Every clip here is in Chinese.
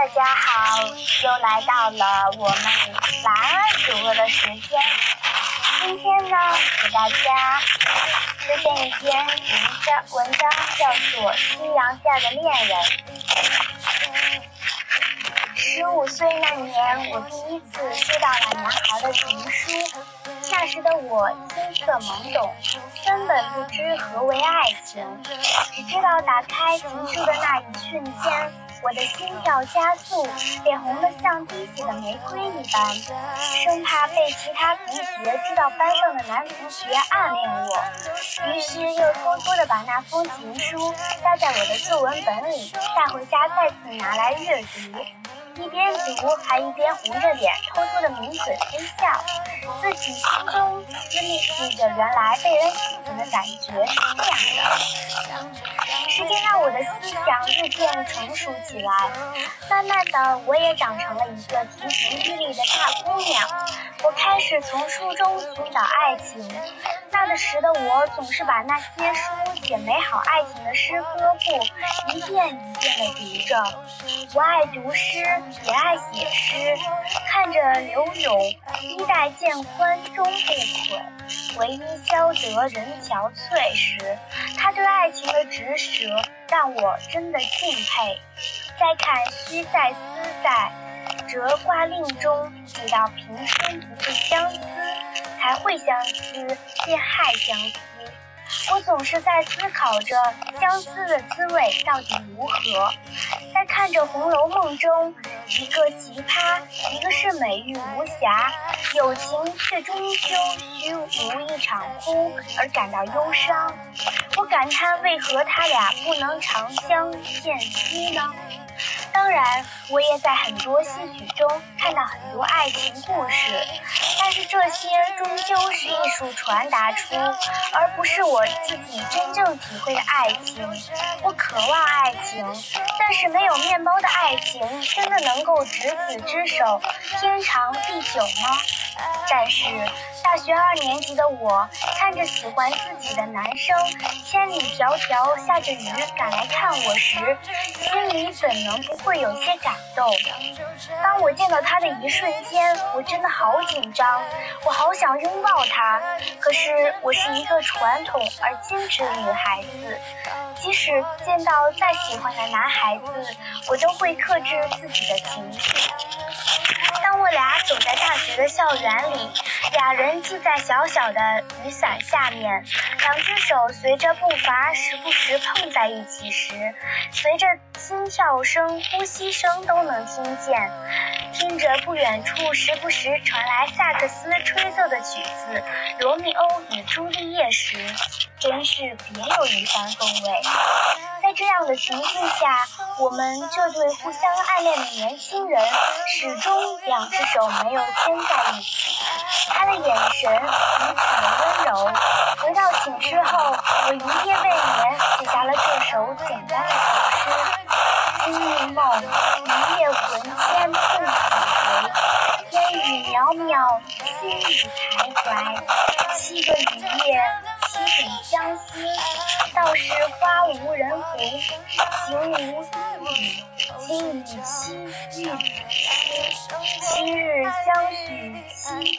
大家好又来到了我们蓝儿主播的时间。今天呢，给大家推荐一篇文章，文章叫做《夕阳下的恋人》。十五岁那年，我第一次收到了男孩的情书。那时的我青涩懵懂，根本不知何为爱情，只知道打开情书的那一瞬间，我的心跳加速，脸红得像滴血的玫瑰一般，生怕被其他同学知道班上的男同学暗恋我，于是又偷偷的把那封情书夹在我的作文本里，带回家再次拿来阅读。一边读还一边红着脸，偷偷的抿嘴微笑，自己心中私密着原来被人喜欢的感觉是这样的。时间让我的思想日渐成熟起来，慢慢的我也长成了一个亭亭玉立的大姑娘。我开始从书中寻找爱情。那个时的我总是把那些书写美好爱情的诗歌簿一遍一遍的读着。我爱读诗，也爱写诗。看着柳永“衣带渐宽终不悔，唯因消得人憔悴”时，他对爱情的执着让我真的敬佩。再看“须在思在”。折挂令中提到平生不会相思，才会相思，便害相思。我总是在思考着相思的滋味到底如何。在看着《红楼梦》中，一个奇葩，一个是美玉无瑕，有情却终究虚无一场空而感到忧伤。我感叹为何他俩不能长相见兮呢？当然，我也在很多戏曲中看到很多爱情故事，但是这些终究是术传达出，而不是我自己真正体会的爱情。我渴望爱情，但是没有面包的爱情，真的能够执子之手，天长地久吗？但是。大学二年级的我，看着喜欢自己的男生千里迢迢下着雨赶来看我时，心里怎能不会有些感动？当我见到他的一瞬间，我真的好紧张，我好想拥抱他。可是我是一个传统而矜持的女孩子，即使见到再喜欢的男孩子，我都会克制自己的情绪。俩走在大学的校园里，俩人系在小小的雨伞下面，两只手随着步伐时不时碰在一起时，随着心跳声、呼吸声都能听见，听着不远处时不时传来萨克斯吹奏的曲子《罗密欧与朱丽叶》时，真是别有一番风味。在这样的情境下，我们这对互相暗恋的年轻人始终两只手没有牵在一起。他的眼神如此的温柔。回到寝室后，我一夜未眠，写下了这首简单的小诗：今日梦，一夜魂牵梦几回。烟雨渺渺，心里徘徊。七个雨夜，七种相思。道是花无人红，情无一语，今与妻玉子诗。七日相许，七七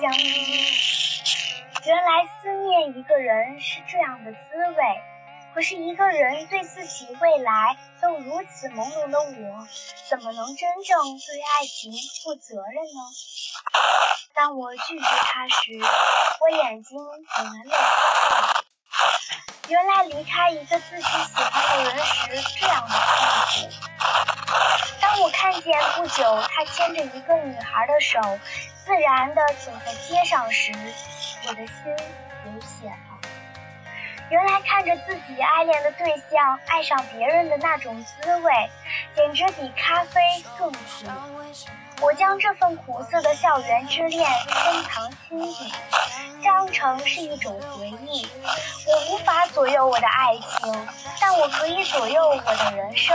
相依。原来思念一个人是这样的滋味，可是一个人对自己未来都如此朦胧的我，怎么能真正对爱情负责任呢？当我拒绝他时，我眼睛怎么泪花？原来离开一个自己喜欢的人时，这样的痛苦。当我看见不久他牵着一个女孩的手，自然地走在街上时，我的心流血了。原来看着自己爱恋的对象爱上别人的那种滋味，简直比咖啡更苦。我将这份苦涩的校园之恋深藏心底，当成是一种回忆。我无法左右我的爱情，但我可以左右我的人生。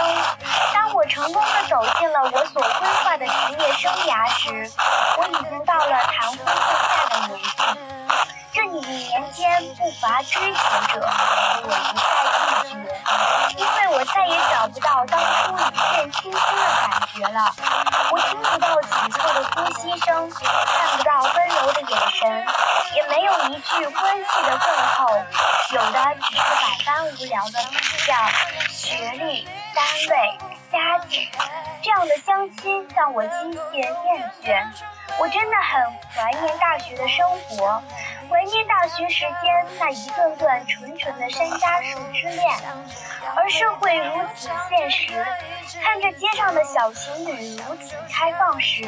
当我成功的走进了我所规划的职业生涯时，我已经到了谈婚论嫁的年纪。天不乏追求者，我一再拒绝，因为我再也找不到当初一见倾心的感觉了。我听不到紧凑的呼吸声，看不到温柔的眼神，也没有一句关系的问候，有的只是百般无聊的比较，学历、单位、家境，这样的相亲让我机械厌倦。我真的很怀念大学的生活，怀念大学时间那一段段纯纯的山楂树之恋。而社会如此现实，看着街上的小情侣如此开放时，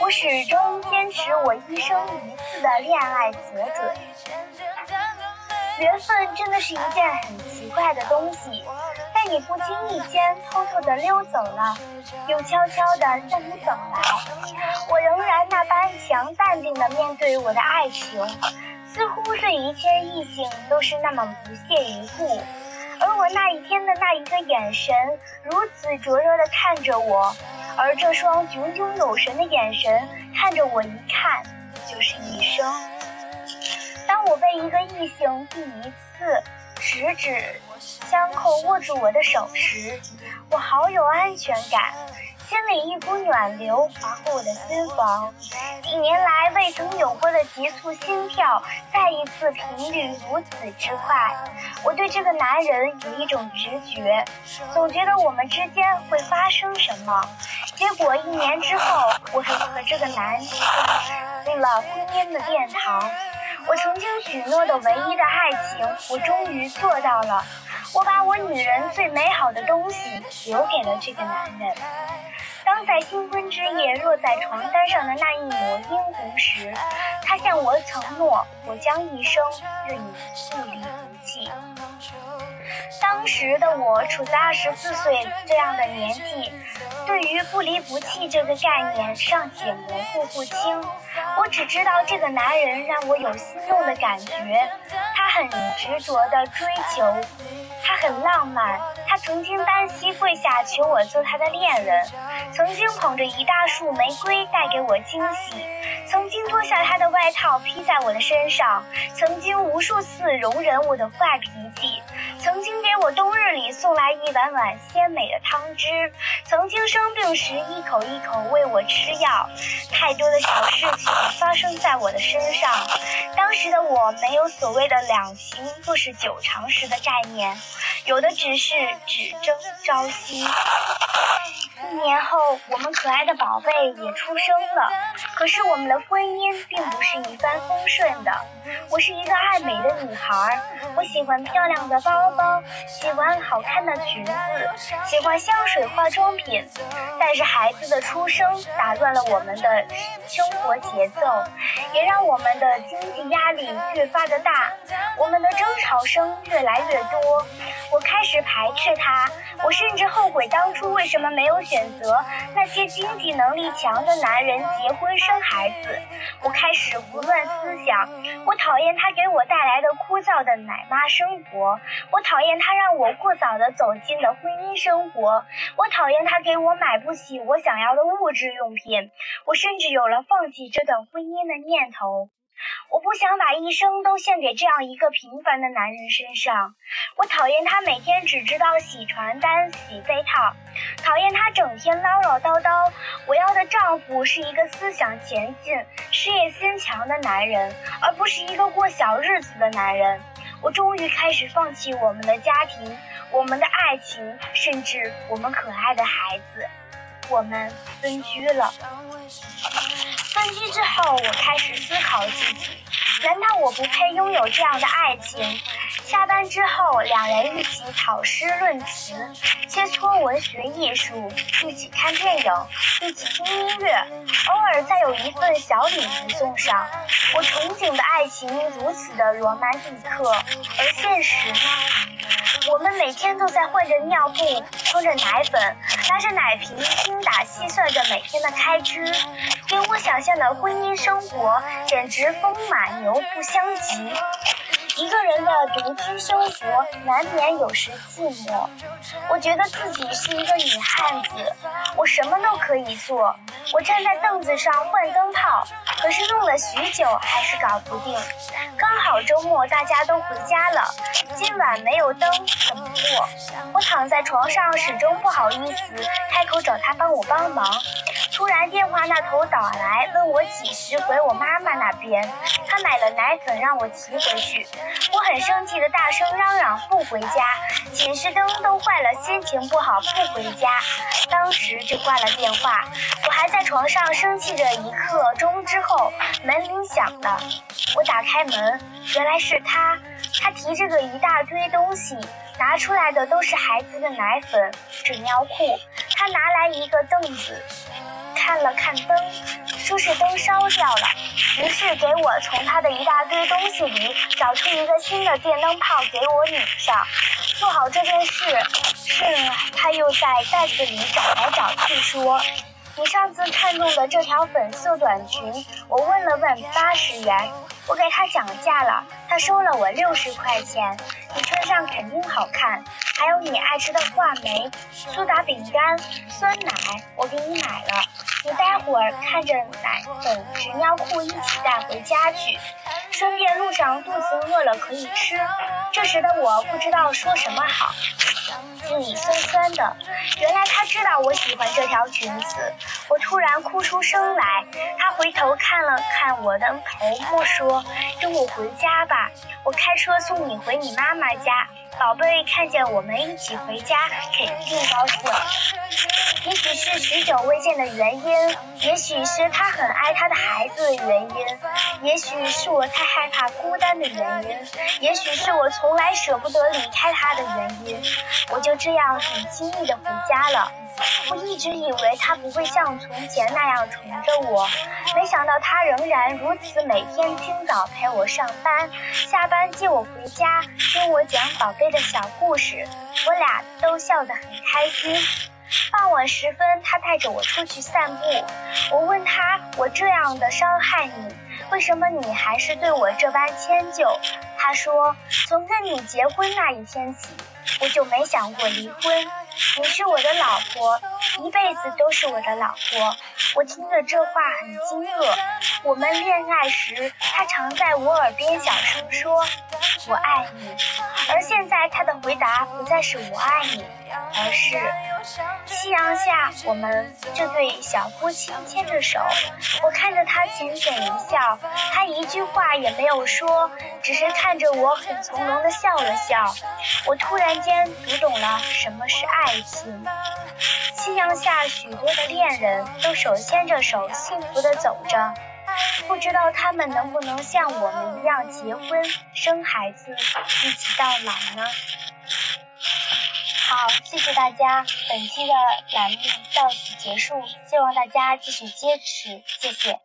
我始终坚持我一生一次的恋爱择准。缘分真的是一件很奇怪的东西，你不经意间偷偷的溜走了，又悄悄的向你走来。我仍然那般强淡定的面对我的爱情，似乎对一切异性都是那么不屑一顾。而我那一天的那一个眼神，如此灼热的看着我，而这双炯炯有神的眼神看着我，一看就是一生。当我被一个异性第一次十指相扣握住我的手时，我好有安全感。心里一股暖流划过我的心房，几年来未曾有过的急促心跳，再一次频率如此之快。我对这个男人有一种直觉，总觉得我们之间会发生什么。结果一年之后，我和这个男人进了婚姻的殿堂。我曾经许诺的唯一的爱情，我终于做到了。我把我女人最美好的东西留给了这个男人。当在新婚之夜落在床单上的那一抹殷红时，他向我承诺，我将一生与你不离不弃。当时的我处在二十四岁这样的年纪，对于不离不弃这个概念尚且模糊不清。我只知道这个男人让我有心动的感觉，他很执着的追求。他很浪漫，他曾经单膝跪下求我做他的恋人，曾经捧着一大束玫瑰带给我惊喜，曾经脱下他的外套披在我的身上，曾经无数次容忍我的坏脾气，曾经给我冬日里送来一碗碗鲜美的汤汁，曾经生病时一口一口喂我吃药，太多的小事情发生在我的身上，当时的我没有所谓的两情若是久长时的概念。有的只是只争朝夕。一年后，我们可爱的宝贝也出生了。可是我们的婚姻并不是一帆风顺的。我是一个爱美的女孩，我喜欢漂亮的包包，喜欢好看的裙子，喜欢香水、化妆品。但是孩子的出生打乱了我们的生活节奏，也让我们的经济压力越发的大，我们的争吵声越来越多。我开始排斥他，我甚至后悔当初为什么没有选择那些经济能力强的男人结婚生孩子。我开始胡乱思想，我讨厌他给我带来的枯燥的奶妈生活，我讨厌他让我过早的走进了婚姻生活，我讨厌他给我买不起我想要的物质用品，我甚至有了放弃这段婚姻的念头。我不想把一生都献给这样一个平凡的男人身上。我讨厌他每天只知道洗床单、洗被套，讨厌他整天唠唠叨叨。我要的丈夫是一个思想前进、事业心强的男人，而不是一个过小日子的男人。我终于开始放弃我们的家庭、我们的爱情，甚至我们可爱的孩子。我们分居了。分居之后，我开始思考自己：难道我不配拥有这样的爱情？下班之后，两人一起讨诗论词，切磋文学艺术，一起看电影，一起听音乐，偶尔再有一份小礼物送上。我憧憬的爱情如此的罗曼蒂克，而现实呢？我们每天都在换着尿布，冲着奶粉，拿着奶瓶，精打细算着每天的开支。跟我想象的婚姻生活简直风马牛不相及。一个人的独居生活难免有时寂寞。我觉得自己是一个女汉子，我什么都可以做。我站在凳子上换灯泡，可是弄了许久还是搞不定。刚好周末大家都回家了，今晚没有灯怎么过？我躺在床上始终不好意思开口找他帮我帮忙。突然电话那头打来，问我几时回我妈妈那边。他买了奶粉让我骑回去。我很生气的大声嚷嚷不回家，警示灯都坏了，心情不好不回家。当时就挂了电话。我还在床上生气着一刻钟之后，门铃响了。我打开门，原来是他。他提着个一大堆东西，拿出来的都是孩子的奶粉、纸尿裤。他拿来一个凳子，看了看灯，说是灯烧掉了，于是给我从他的一大堆东西里找出一个新的电灯泡给我拧上。做好这件事，是他又在袋子里找来找去，说。你上次看中的这条粉色短裙，我问了问，八十元，我给他讲价了，他收了我六十块钱。你穿上肯定好看，还有你爱吃的话梅、苏打饼干、酸奶，我给你买了。你待会儿看着奶粉、纸尿裤一起带回家去，顺便路上肚子饿了可以吃。这时的我不知道说什么好。心里酸酸的，原来他知道我喜欢这条裙子。我突然哭出声来，他回头看了看我的头目，说：“跟我回家吧，我开车送你回你妈妈家。”宝贝看见我们一起回家，肯定高兴。也许是许久未见的原因，也许是他很爱他的孩子的原因，也许是我太害怕孤单的原因，也许是我从来舍不得离开他的原因，我就这样很轻易的回家了。我一直以为他不会像从前那样宠着我，没想到他仍然如此，每天清早陪我上班，下班接我回家，跟我讲宝贝的小故事，我俩都笑得很开心。傍晚时分，他带着我出去散步，我问他：“我这样的伤害你，为什么你还是对我这般迁就？”他说：“从跟你结婚那一天起，我就没想过离婚。”你是我的老婆，一辈子都是我的老婆。我听着这话很惊愕。我们恋爱时，他常在我耳边小声说：“我爱你。”而现在，他的回答不再是我爱你，而是夕阳下，我们这对小夫妻牵着手。我看着他浅浅一笑，他一句话也没有说，只是看着我很从容的笑了笑。我突然间读懂了什么是爱情。夕阳下，许多的恋人都手牵着手，幸福的走着。不知道他们能不能像我们一样结婚、生孩子，一起到老呢？好，谢谢大家，本期的栏目到此结束，希望大家继续坚持，谢谢。